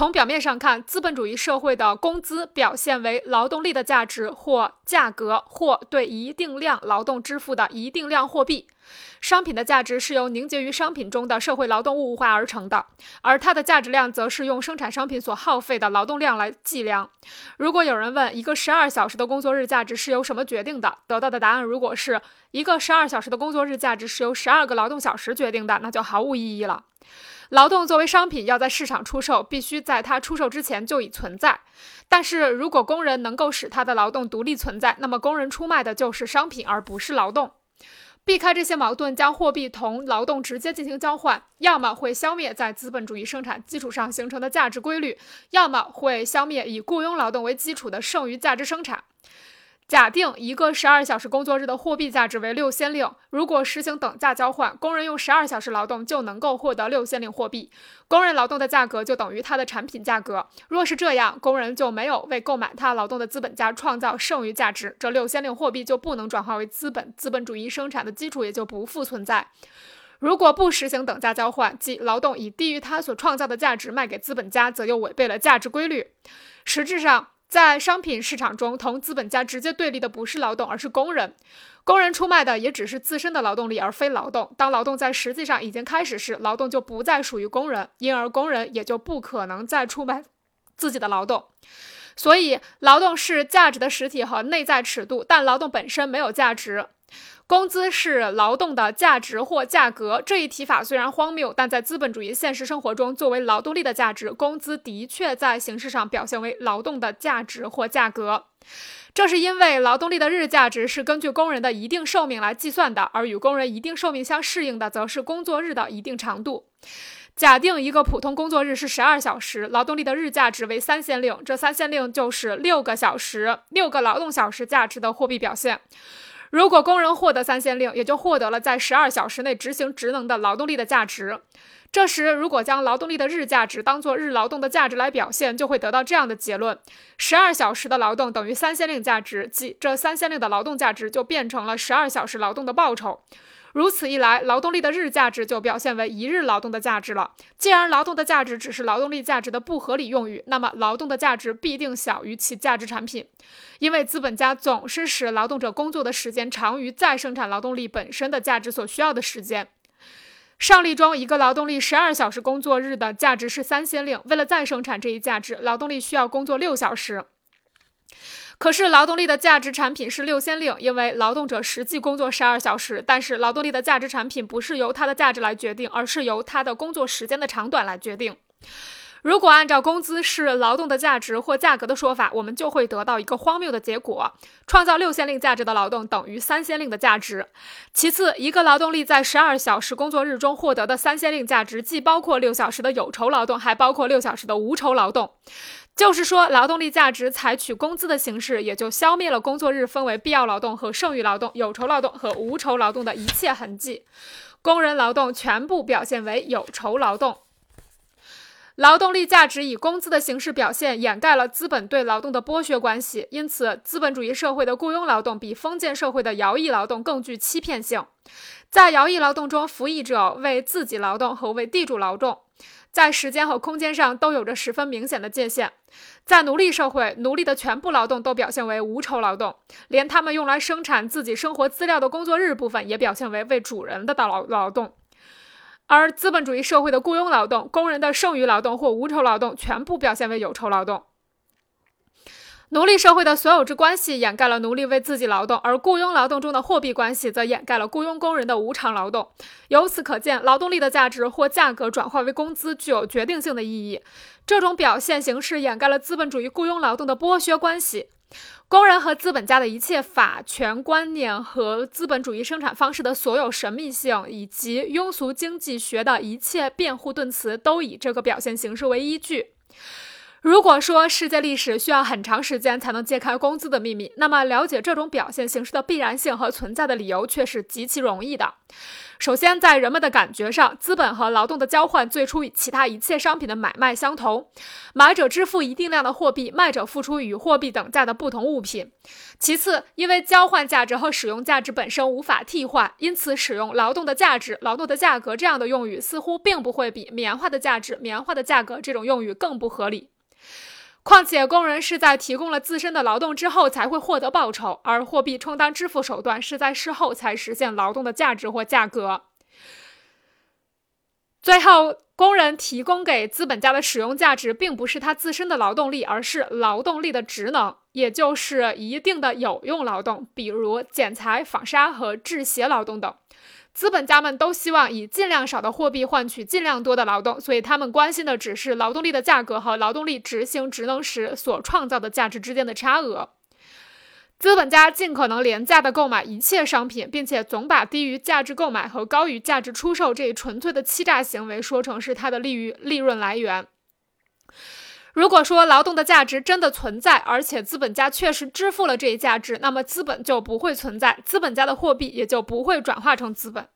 从表面上看，资本主义社会的工资表现为劳动力的价值或价格，或对一定量劳动支付的一定量货币。商品的价值是由凝结于商品中的社会劳动物化而成的，而它的价值量则是用生产商品所耗费的劳动量来计量。如果有人问一个十二小时的工作日价值是由什么决定的，得到的答案如果是一个十二小时的工作日价值是由十二个劳动小时决定的，那就毫无意义了。劳动作为商品要在市场出售，必须在它出售之前就已存在。但是如果工人能够使他的劳动独立存在，那么工人出卖的就是商品，而不是劳动。避开这些矛盾，将货币同劳动直接进行交换，要么会消灭在资本主义生产基础上形成的价值规律，要么会消灭以雇佣劳动为基础的剩余价值生产。假定一个十二小时工作日的货币价值为六先令，如果实行等价交换，工人用十二小时劳动就能够获得六先令货币，工人劳动的价格就等于他的产品价格。若是这样，工人就没有为购买他劳动的资本家创造剩余价值，这六先令货币就不能转化为资本，资本主义生产的基础也就不复存在。如果不实行等价交换，即劳动以低于他所创造的价值卖给资本家，则又违背了价值规律。实质上。在商品市场中，同资本家直接对立的不是劳动，而是工人。工人出卖的也只是自身的劳动力，而非劳动。当劳动在实际上已经开始时，劳动就不再属于工人，因而工人也就不可能再出卖自己的劳动。所以，劳动是价值的实体和内在尺度，但劳动本身没有价值。工资是劳动的价值或价格。这一提法虽然荒谬，但在资本主义现实生活中，作为劳动力的价值，工资的确在形式上表现为劳动的价值或价格。这是因为劳动力的日价值是根据工人的一定寿命来计算的，而与工人一定寿命相适应的，则是工作日的一定长度。假定一个普通工作日是十二小时，劳动力的日价值为三先令，这三先令就是六个小时、六个劳动小时价值的货币表现。如果工人获得三先令，也就获得了在十二小时内执行职能的劳动力的价值。这时，如果将劳动力的日价值当做日劳动的价值来表现，就会得到这样的结论：十二小时的劳动等于三先令价值，即这三先令的劳动价值就变成了十二小时劳动的报酬。如此一来，劳动力的日价值就表现为一日劳动的价值了。既然劳动的价值只是劳动力价值的不合理用语，那么劳动的价值必定小于其价值产品，因为资本家总是使劳动者工作的时间长于再生产劳动力本身的价值所需要的时间。上例中，一个劳动力十二小时工作日的价值是三先令，为了再生产这一价值，劳动力需要工作六小时。可是劳动力的价值产品是六先令，因为劳动者实际工作十二小时。但是劳动力的价值产品不是由它的价值来决定，而是由它的工作时间的长短来决定。如果按照工资是劳动的价值或价格的说法，我们就会得到一个荒谬的结果：创造六先令价值的劳动等于三先令的价值。其次，一个劳动力在十二小时工作日中获得的三先令价值，既包括六小时的有酬劳动，还包括六小时的无酬劳动。就是说，劳动力价值采取工资的形式，也就消灭了工作日分为必要劳动和剩余劳动、有酬劳动和无酬劳动的一切痕迹。工人劳动全部表现为有酬劳动。劳动力价值以工资的形式表现，掩盖了资本对劳动的剥削关系。因此，资本主义社会的雇佣劳动比封建社会的徭役劳动更具欺骗性。在徭役劳动中，服役者为自己劳动和为地主劳动，在时间和空间上都有着十分明显的界限。在奴隶社会，奴隶的全部劳动都表现为无酬劳动，连他们用来生产自己生活资料的工作日部分也表现为为主人的劳劳动。而资本主义社会的雇佣劳动、工人的剩余劳动或无酬劳动，全部表现为有酬劳动。奴隶社会的所有制关系掩盖了奴隶为自己劳动，而雇佣劳动中的货币关系则掩盖了雇佣工人的无偿劳动。由此可见，劳动力的价值或价格转化为工资具有决定性的意义。这种表现形式掩盖了资本主义雇佣劳动的剥削关系。工人和资本家的一切法权观念和资本主义生产方式的所有神秘性，以及庸俗经济学的一切辩护盾词，都以这个表现形式为依据。如果说世界历史需要很长时间才能揭开工资的秘密，那么了解这种表现形式的必然性和存在的理由却是极其容易的。首先，在人们的感觉上，资本和劳动的交换最初与其他一切商品的买卖相同，买者支付一定量的货币，卖者付出与货币等价的不同物品。其次，因为交换价值和使用价值本身无法替换，因此使用劳动的价值、劳动的价格这样的用语，似乎并不会比棉花的价值、棉花的价格这种用语更不合理。况且，工人是在提供了自身的劳动之后才会获得报酬，而货币充当支付手段是在事后才实现劳动的价值或价格。最后，工人提供给资本家的使用价值，并不是他自身的劳动力，而是劳动力的职能，也就是一定的有用劳动，比如剪裁、纺纱和制鞋劳动等。资本家们都希望以尽量少的货币换取尽量多的劳动，所以他们关心的只是劳动力的价格和劳动力执行职能时所创造的价值之间的差额。资本家尽可能廉价地购买一切商品，并且总把低于价值购买和高于价值出售这一纯粹的欺诈行为说成是他的利于利润来源。如果说劳动的价值真的存在，而且资本家确实支付了这一价值，那么资本就不会存在，资本家的货币也就不会转化成资本。